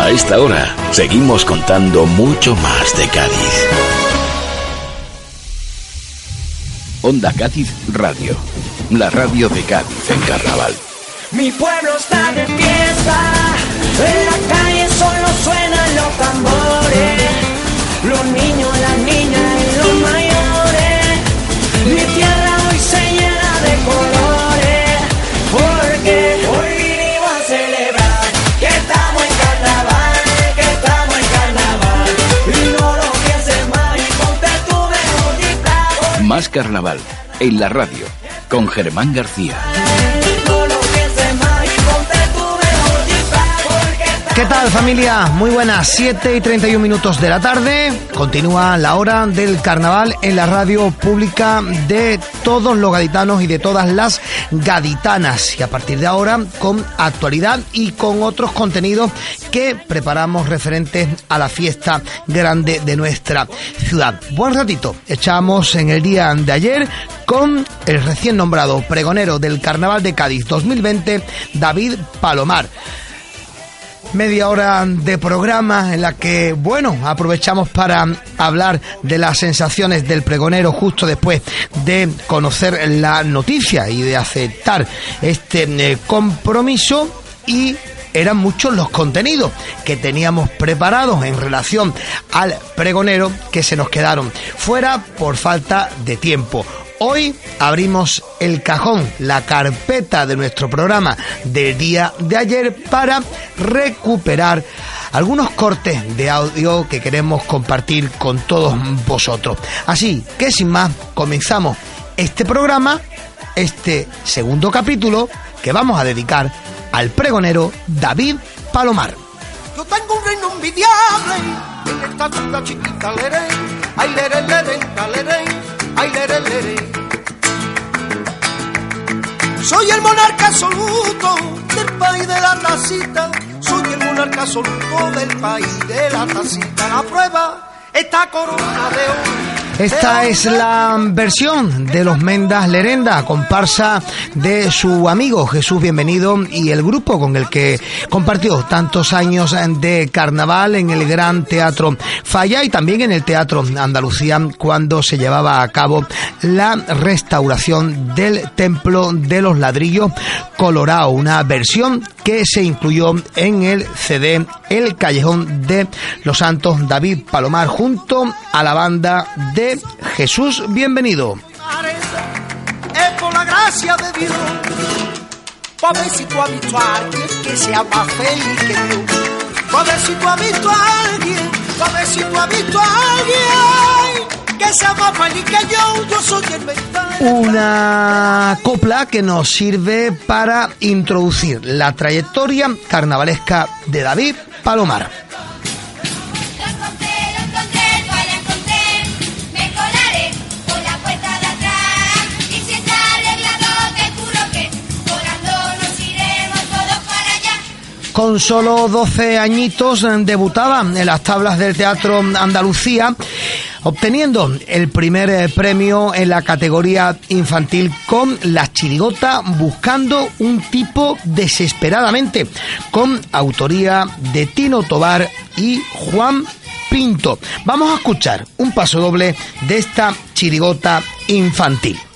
A esta hora seguimos contando mucho más de Cádiz. Onda Cádiz Radio, la radio de Cádiz en Carnaval. Mi pueblo está de fiesta, en la calle solo suenan los tambores, los niños, las niñas Más Carnaval, en la radio, con Germán García. ¿Qué tal familia? Muy buenas, 7 y 31 minutos de la tarde. Continúa la hora del carnaval en la radio pública de todos los gaditanos y de todas las gaditanas. Y a partir de ahora con actualidad y con otros contenidos que preparamos referentes a la fiesta grande de nuestra ciudad. Buen ratito, echamos en el día de ayer con el recién nombrado pregonero del Carnaval de Cádiz 2020, David Palomar media hora de programa en la que, bueno, aprovechamos para hablar de las sensaciones del pregonero justo después de conocer la noticia y de aceptar este eh, compromiso y eran muchos los contenidos que teníamos preparados en relación al pregonero que se nos quedaron fuera por falta de tiempo. Hoy abrimos el cajón, la carpeta de nuestro programa del día de ayer para recuperar algunos cortes de audio que queremos compartir con todos vosotros. Así que sin más, comenzamos este programa, este segundo capítulo que vamos a dedicar al pregonero David Palomar. Yo tengo un reino envidiable en esta tunda chiquita leré, ay leré leré, leré, ay leré leré. Soy el monarca absoluto del país de la tacita, soy el monarca absoluto del país de la tacita. La prueba esta corona de oro. Esta es la versión de los Mendas Lerenda, comparsa de su amigo Jesús Bienvenido y el grupo con el que compartió tantos años de carnaval en el Gran Teatro Falla y también en el Teatro Andalucía cuando se llevaba a cabo la restauración del Templo de los Ladrillos Colorado, una versión que se incluyó en el CD El Callejón de los Santos David Palomar junto a la banda de Jesús. Bienvenido. Una copla que nos sirve para introducir la trayectoria carnavalesca de David Palomar. Con solo 12 añitos eh, debutaba en las tablas del Teatro Andalucía, obteniendo el primer eh, premio en la categoría infantil con La Chirigota, buscando un tipo desesperadamente, con autoría de Tino Tobar y Juan Pinto. Vamos a escuchar un paso doble de esta chirigota infantil.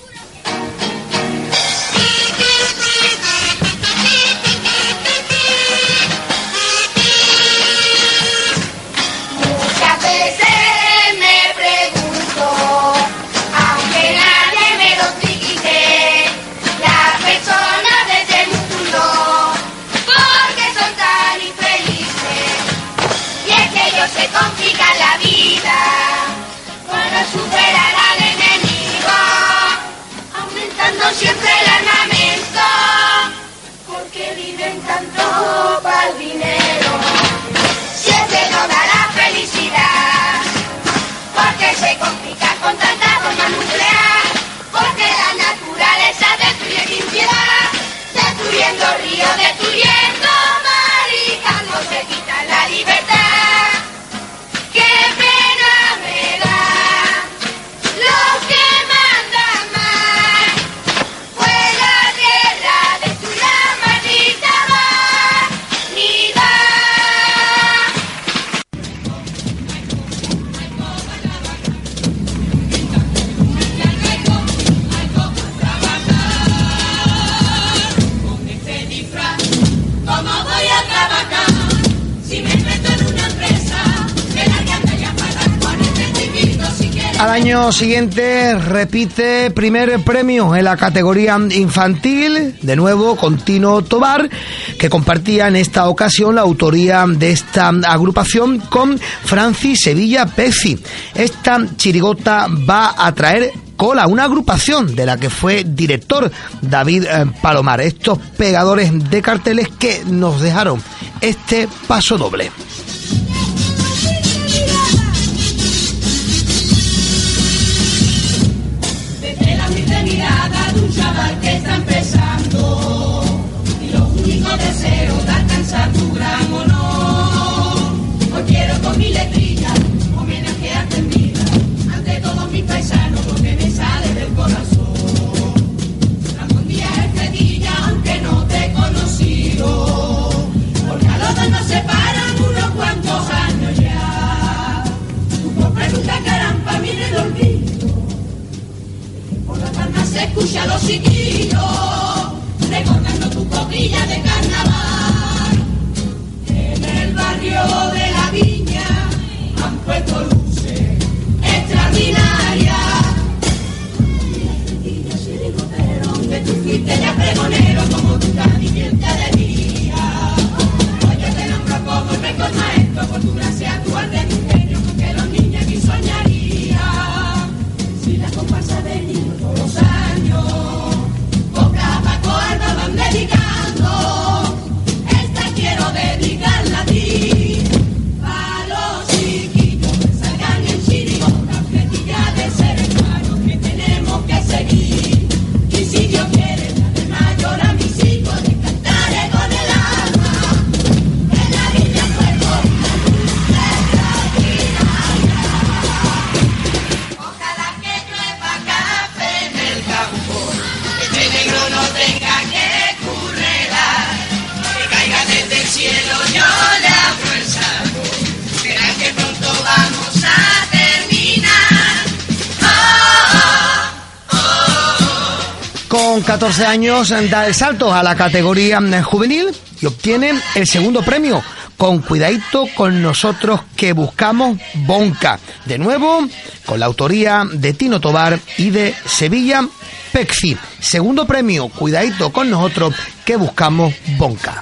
Al año siguiente repite primer premio en la categoría infantil, de nuevo con Tino Tobar, que compartía en esta ocasión la autoría de esta agrupación con Francis Sevilla Pezzi. Esta chirigota va a traer cola, una agrupación de la que fue director David eh, Palomar. Estos pegadores de carteles que nos dejaron este paso doble. pasar 14 años da el salto a la categoría mm, juvenil y obtiene el segundo premio. Con cuidadito con nosotros que buscamos Bonca. De nuevo, con la autoría de Tino Tobar y de Sevilla Pexi. Segundo premio, cuidadito con nosotros que buscamos Bonca.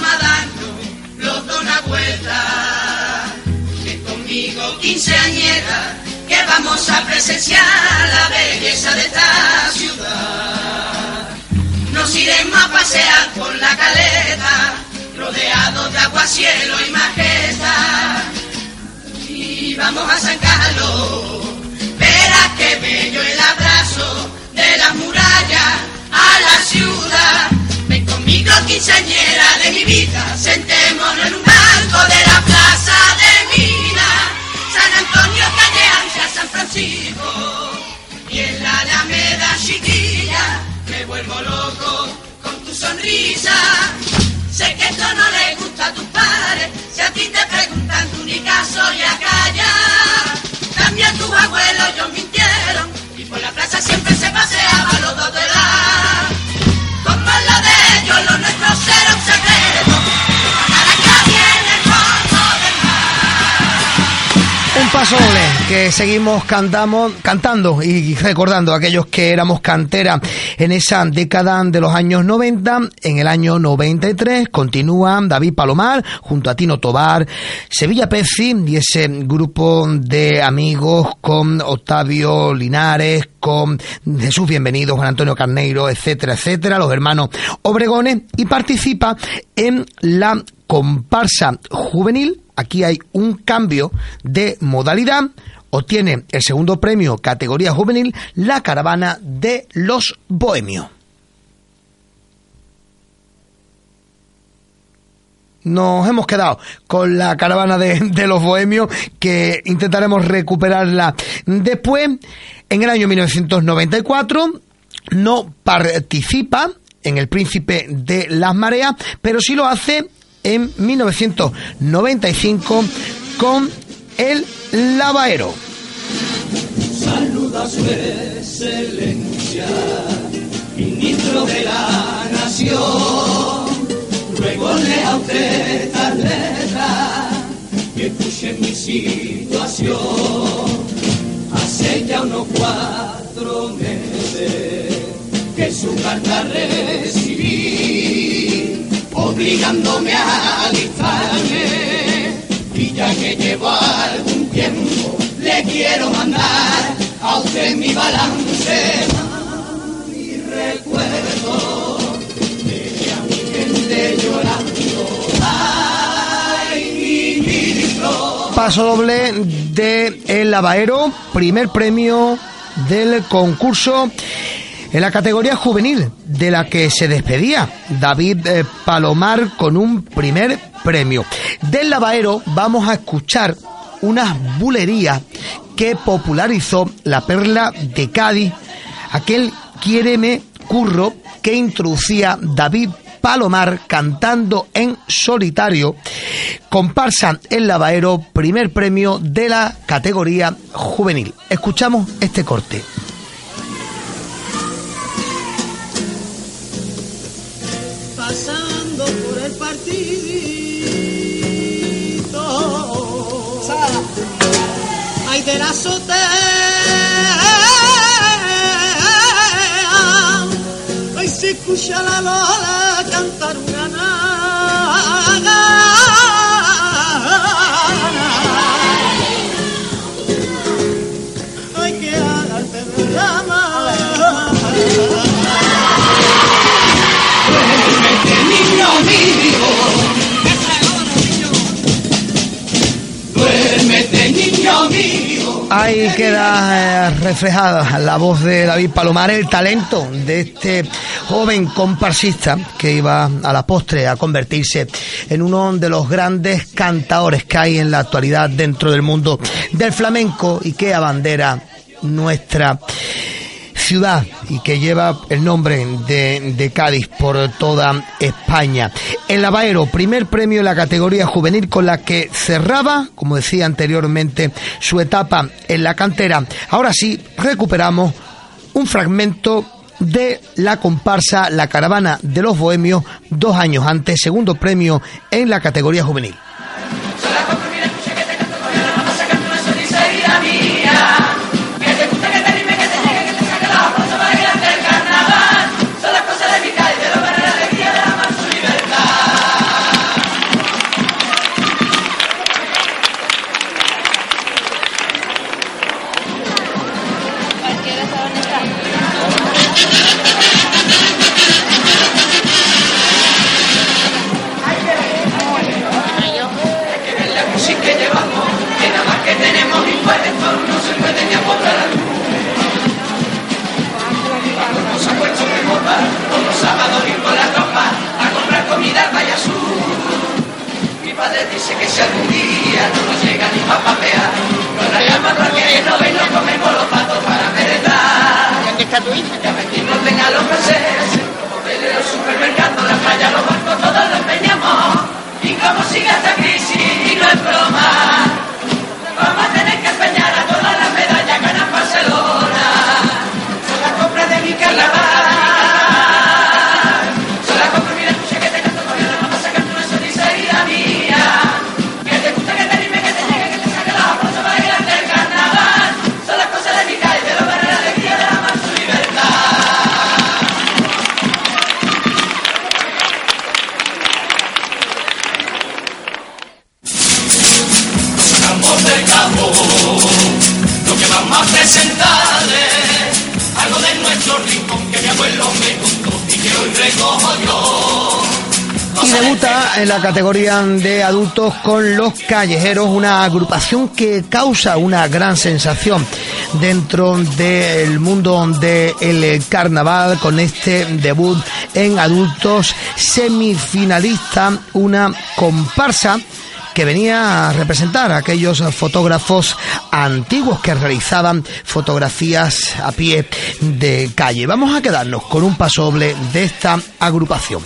Que dando los dos una vuelta. Ven conmigo, quinceañera, que vamos a presenciar la belleza de esta ciudad. Nos iremos a pasear por la caleta, rodeados de aguacielo y majestad. Y vamos a San Carlos, verás qué bello el abrazo de las murallas a la ciudad. Ven conmigo, quinceañera de mi vida, sentémonos en un banco de la plaza de Mina, San Antonio, calle Ancha, San Francisco, y en la Alameda chiquilla me vuelvo loco con tu sonrisa. Sé que esto no le gusta a tus padres, si a ti te preguntan tú ni caso ya calla. También tus abuelos ellos mintieron que seguimos cantamos, cantando y recordando a aquellos que éramos cantera en esa década de los años 90. En el año 93 continúan David Palomar junto a Tino Tobar, Sevilla Pezzi y ese grupo de amigos con Octavio Linares, con Jesús Bienvenido, Juan Antonio Carneiro, etcétera, etcétera, los hermanos Obregones y participa en la comparsa juvenil. Aquí hay un cambio de modalidad. Obtiene el segundo premio categoría juvenil la caravana de los bohemios. Nos hemos quedado con la caravana de, los bohemios que intentaremos recuperarla después. En el año 1994 no participa en El Príncipe de las Mareas, pero sí lo hace en 1995 con El Lavaero. Saluda su excelencia, ministro de la nación. Ruegole a usted estas letras que escuchen mi situación. Hace ya unos cuatro meses que su carta recibí, obligándome a alistarme. Y ya que llevo algún tiempo, le quiero mandar a usted mi balance y recuerdo de gente llorando. Ay, ministro. Paso doble de El Lavaero, primer premio del concurso en la categoría juvenil, de la que se despedía David eh, Palomar con un primer premio. Del Lavaero vamos a escuchar unas bulerías que popularizó la perla de Cádiz, aquel quiéreme curro que introducía David Palomar cantando en solitario, comparsa El Lavaero, primer premio de la categoría juvenil. Escuchamos este corte. La azotea. Ay, se escucha la lola cantar una Ahí queda eh, reflejada la voz de David Palomar, el talento de este joven comparsista que iba a la postre a convertirse en uno de los grandes cantadores que hay en la actualidad dentro del mundo del flamenco y que abandera nuestra ciudad y que lleva el nombre de, de Cádiz por toda España. El Lavaero, primer premio en la categoría juvenil con la que cerraba, como decía anteriormente, su etapa en la cantera. Ahora sí, recuperamos un fragmento de la comparsa La Caravana de los Bohemios dos años antes, segundo premio en la categoría juvenil. En la categoría de adultos con Los Callejeros, una agrupación que causa una gran sensación dentro del mundo del carnaval con este debut en adultos semifinalista, una comparsa que venía a representar a aquellos fotógrafos antiguos que realizaban fotografías a pie de calle. Vamos a quedarnos con un paso doble de esta agrupación.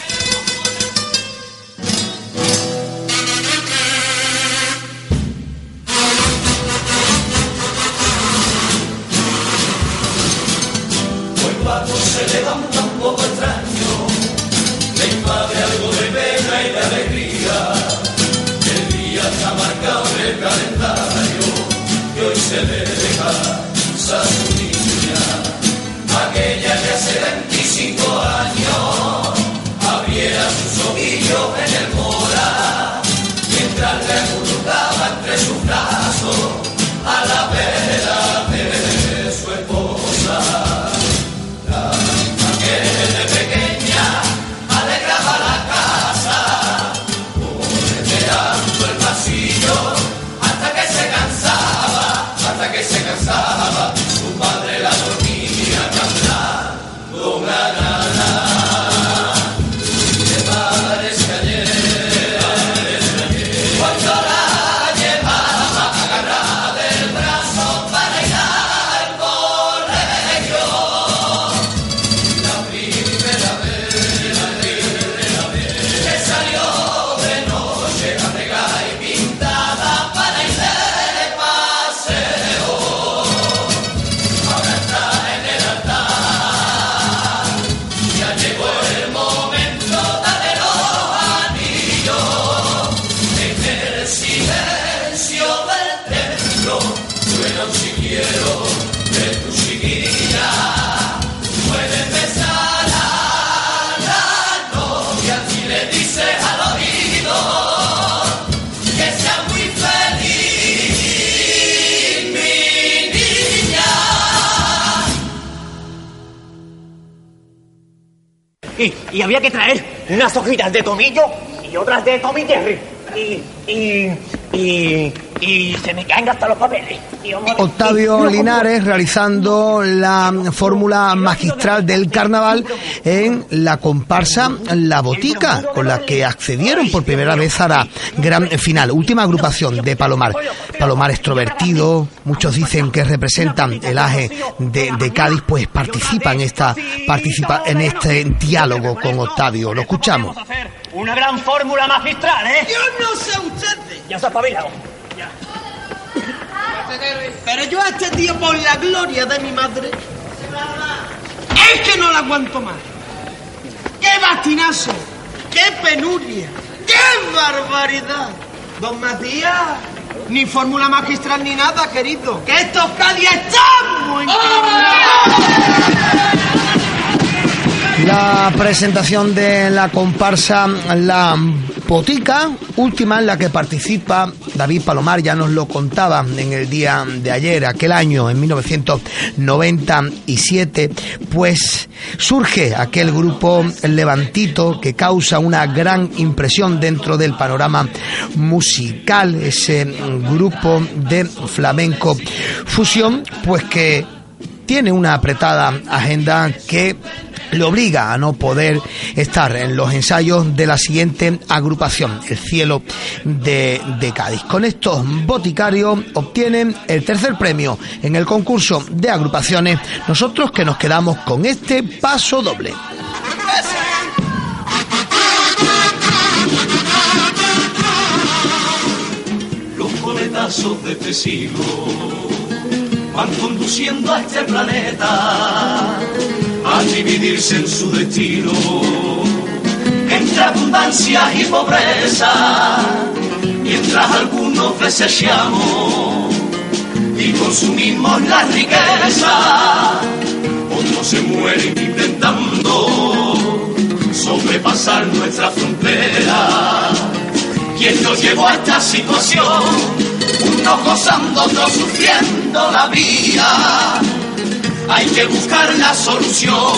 Acurrucaba entre sus brazos a la vera Y, había que traer unas hojitas de tomillo y otras de tomiterri. Y, y, y, y se me caen hasta los papeles. Octavio Linares realizando la fórmula magistral del carnaval en la comparsa La Botica, con la que accedieron por primera vez a la gran final. Última agrupación de Palomar. Palomar extrovertido, muchos dicen que representan el aje de, de Cádiz, pues participa en, esta, participa en este diálogo con Octavio. Lo escuchamos. Vamos a hacer una gran fórmula magistral, ¿eh? Yo no sé ustedes, Ya se ha espabilado. Pero yo a este tío, por la gloria de mi madre, es que no la aguanto más. ¡Qué bastinazo! ¡Qué penuria! ¡Qué barbaridad! Don Matías, ni fórmula magistral ni nada, querido. Que estos Cádiz estamos en La presentación de la comparsa La Botica, última en la que participa David Palomar, ya nos lo contaba en el día de ayer, aquel año, en 1997, pues surge aquel grupo Levantito que causa una gran impresión dentro del panorama musical, ese grupo de flamenco fusión, pues que tiene una apretada agenda que le obliga a no poder estar en los ensayos de la siguiente agrupación, el Cielo de, Cádiz. Con estos boticarios obtienen el tercer premio en el concurso de agrupaciones, nosotros que nos quedamos con este paso doble. Los coletazos de este siglo van conduciendo a este planeta a dividirse en su destino entre abundancia y pobreza, mientras algunos desechamos y consumimos la riqueza, otros se mueren intentando sobrepasar nuestra frontera. ¿Quién nos llevó a esta situación? Unos gozando, otros sufriendo la vida. Hay que buscar la solución.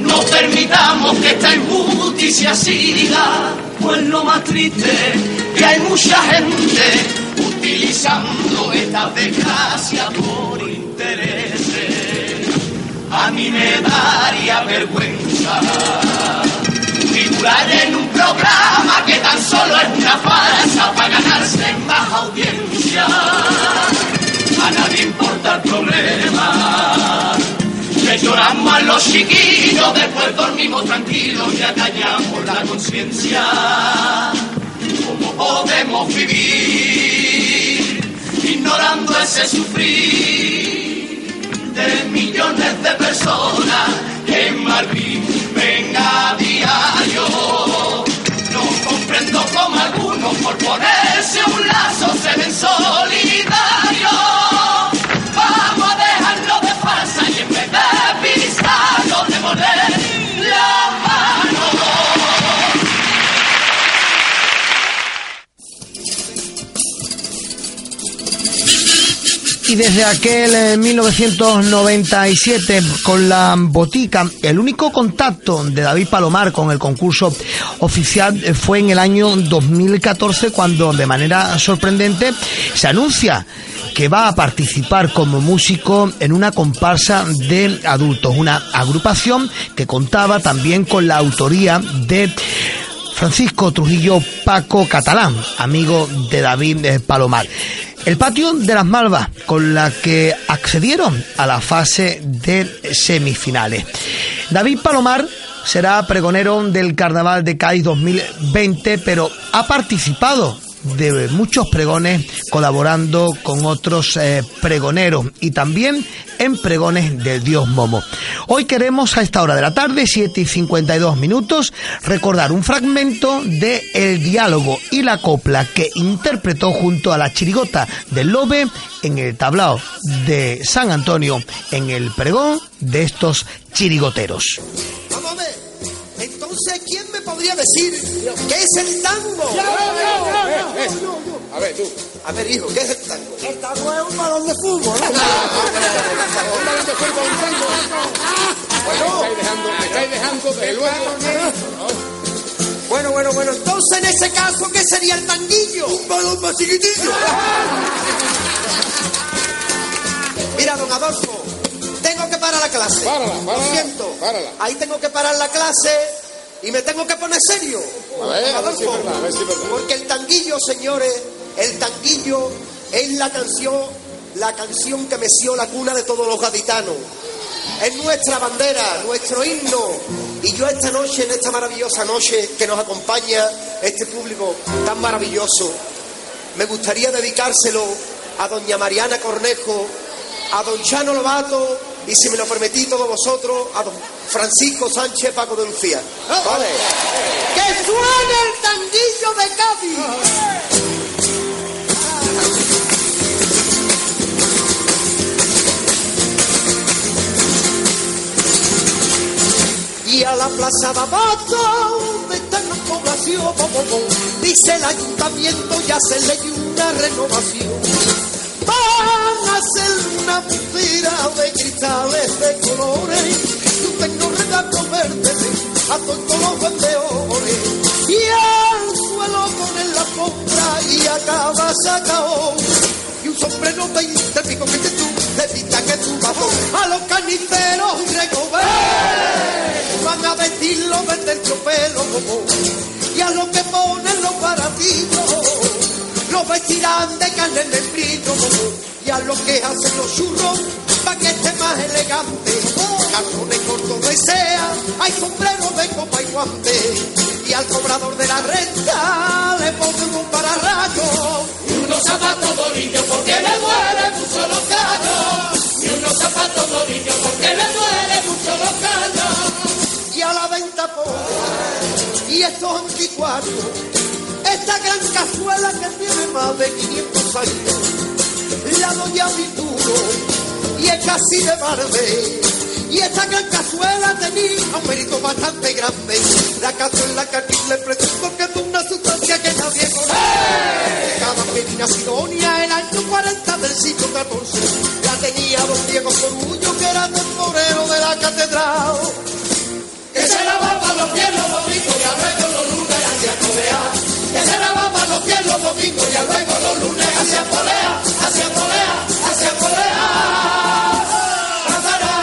No permitamos que esta injusticia siga. Pues lo más triste que hay mucha gente utilizando esta desgracia por intereses. A mí me daría vergüenza en un programa que tan solo es una farsa para ganarse más audiencia. A nadie importa el problema. Que lloramos a los chiquillos, después dormimos tranquilos y acallamos la conciencia. ¿Cómo podemos vivir ignorando ese sufrir de millones de personas que en Madrid diario. No comprendo cómo algunos por ponerse un lazo se ven Y desde aquel eh, 1997 con la botica, el único contacto de David Palomar con el concurso oficial eh, fue en el año 2014 cuando de manera sorprendente se anuncia que va a participar como músico en una comparsa de adultos, una agrupación que contaba también con la autoría de Francisco Trujillo Paco Catalán, amigo de David eh, Palomar. El patio de las Malvas, con la que accedieron a la fase de semifinales. David Palomar será pregonero del Carnaval de Cádiz 2020, pero ha participado de muchos pregones colaborando con otros eh, pregoneros y también en pregones del dios Momo. Hoy queremos a esta hora de la tarde, 7 y 52 minutos, recordar un fragmento de El diálogo y la copla que interpretó junto a la chirigota del Lobe en el tablao de San Antonio en el pregón de estos chirigoteros. Entonces, ¿quién me podría decir qué es el tango? A ver, tú. A ver, hijo, ¿qué es el tango? El tango es un balón de fútbol, ¿no? Un balón de fútbol, un tango. Bueno, me estáis dejando, me estáis dejando de luego. Bueno, bueno, bueno, entonces en ese caso, ¿qué sería el tanguillo? Un balón más chiquitillo. Mira, don Adolfo, parar la clase. Párala, Lo párala, siento. párala. Ahí tengo que parar la clase y me tengo que poner serio. A ver, a ver si verdad, a ver si es verdad. Porque el tanguillo, señores, el tanguillo es la canción, la canción que meció la cuna de todos los gaditanos. Es nuestra bandera, nuestro himno. Y yo esta noche, en esta maravillosa noche que nos acompaña este público tan maravilloso, me gustaría dedicárselo a doña Mariana Cornejo, a don Chano Lobato y, si me lo permitís todos vosotros, a don Francisco Sánchez Paco de Lucía. ¿Vale? ¡Que suene el tanguillo de Cádiz! Y a la plaza de abajo, donde está la población, dice el ayuntamiento y hacerle una renovación. Van a hacer una putera de cristales Y un sombrero veinte pico que tú, de pinta que tú bajo a los carniceros y recoger. Van a vestirlo de terciopelo y a los que ponen los baratitos los vestirán de carne de frito y a los que hacen los churros para que esté más elegante calzones cortos desea hay sombreros de copa y guante y al cobrador de la renta estos anticuarios esta gran cazuela que tiene más de 500 años, la doña Vituro, y es casi de barbe. Y esta gran cazuela tenía un mérito bastante grande. La cazuela que le presumo que es una sustancia que nadie conoce. Cada medina sidonia, el año 40 del siglo XIV, la tenía don Diego Corullo, que era temporero de la catedral. Que se lavaba los pies los domingos y lunes hacia colear que se lavaba los pies los domingos y luego los lunes hacia polea, hacia polea, hacia polea. Papará,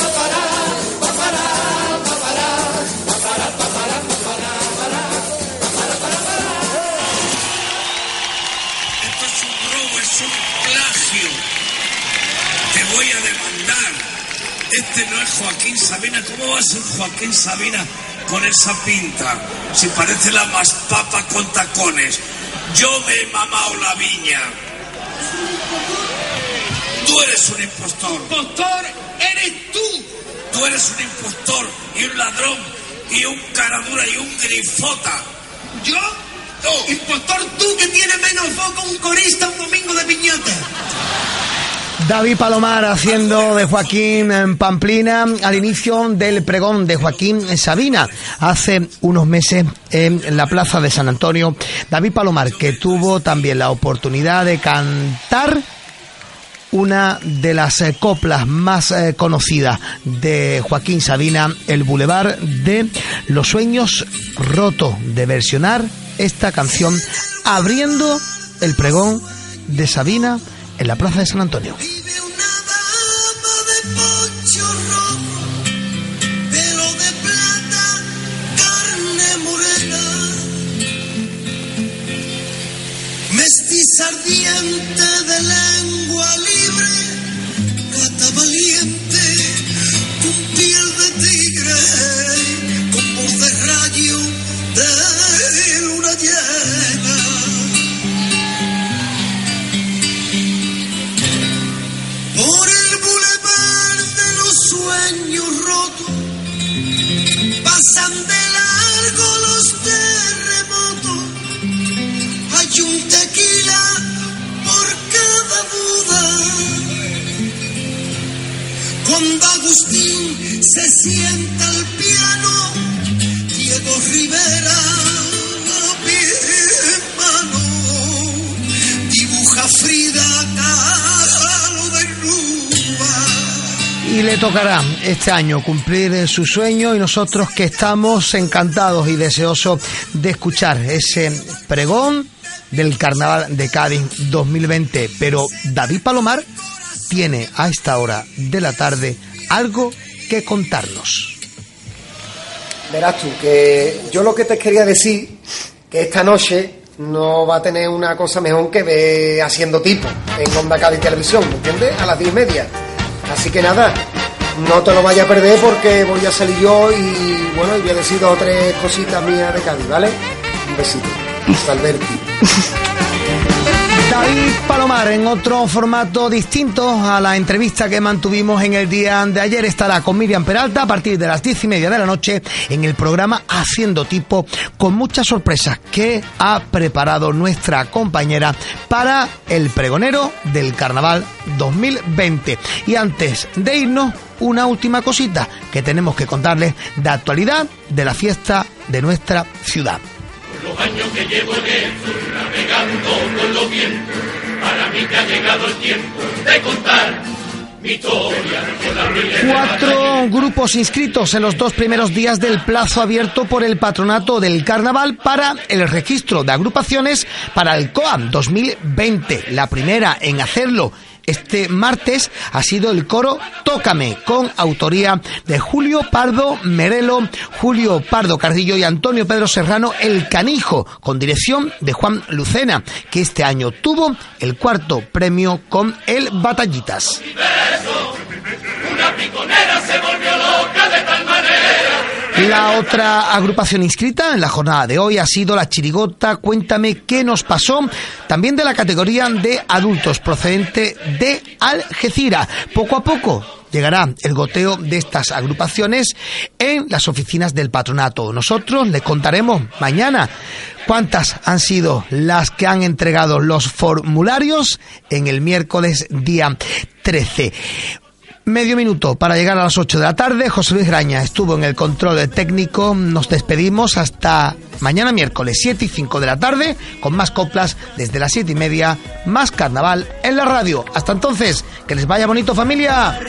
papará, papará, papará, papará, papará, papará, Esto es un robo, es un plagio. Te voy a demandar. Este no es Joaquín Sabina. ¿Cómo va a ser Joaquín Sabina con esa pinta? Si parece la más papa con tacones. Yo me he mamado la viña. Tú eres un impostor. Impostor eres tú. Tú eres un impostor y un ladrón y un caradura y un grifota. ¿Yo? Tú. Impostor tú que tienes menos foco un corista un domingo de piñata. David Palomar haciendo de Joaquín en Pamplina al inicio del pregón de Joaquín Sabina hace unos meses en la plaza de San Antonio. David Palomar que tuvo también la oportunidad de cantar una de las eh, coplas más eh, conocidas de Joaquín Sabina, el Boulevard de los Sueños Rotos, de versionar esta canción abriendo el pregón de Sabina en la Plaza de San Antonio. Ardiente tocará este año cumplir su sueño y nosotros que estamos encantados y deseosos de escuchar ese pregón del Carnaval de Cádiz 2020. Pero David Palomar tiene a esta hora de la tarde algo que contarnos. Verás tú, que yo lo que te quería decir, que esta noche no va a tener una cosa mejor que ver haciendo tipo en Onda Cádiz Televisión, ¿me entiendes? A las diez y media. Así que nada, no te lo vayas a perder porque voy a salir yo y bueno, voy a decir dos o tres cositas mías de Cádiz, ¿vale? Un besito. Salverti. David Palomar en otro formato distinto a la entrevista que mantuvimos en el día de ayer estará con Miriam Peralta a partir de las diez y media de la noche en el programa Haciendo Tipo con muchas sorpresas que ha preparado nuestra compañera para el pregonero del Carnaval 2020. Y antes de irnos, una última cosita que tenemos que contarles de actualidad de la fiesta de nuestra ciudad. Los años que llevo en el sur navegando con los vientos, para mí que ha llegado el tiempo de contar mi historia con la Cuatro grupos inscritos en los dos primeros días del plazo abierto por el patronato del carnaval para el registro de agrupaciones para el COAM 2020. La primera en hacerlo este martes ha sido el coro Tócame, con autoría de Julio Pardo Merelo, Julio Pardo Cardillo y Antonio Pedro Serrano El Canijo, con dirección de Juan Lucena, que este año tuvo el cuarto premio con el Batallitas. La otra agrupación inscrita en la jornada de hoy ha sido la Chirigota Cuéntame qué nos pasó, también de la categoría de adultos procedente de Algeciras. Poco a poco llegará el goteo de estas agrupaciones en las oficinas del patronato. Nosotros les contaremos mañana cuántas han sido las que han entregado los formularios en el miércoles día 13. Medio minuto para llegar a las 8 de la tarde. José Luis Graña estuvo en el control técnico. Nos despedimos hasta mañana miércoles 7 y 5 de la tarde con más coplas desde las 7 y media, más carnaval en la radio. Hasta entonces, que les vaya bonito familia.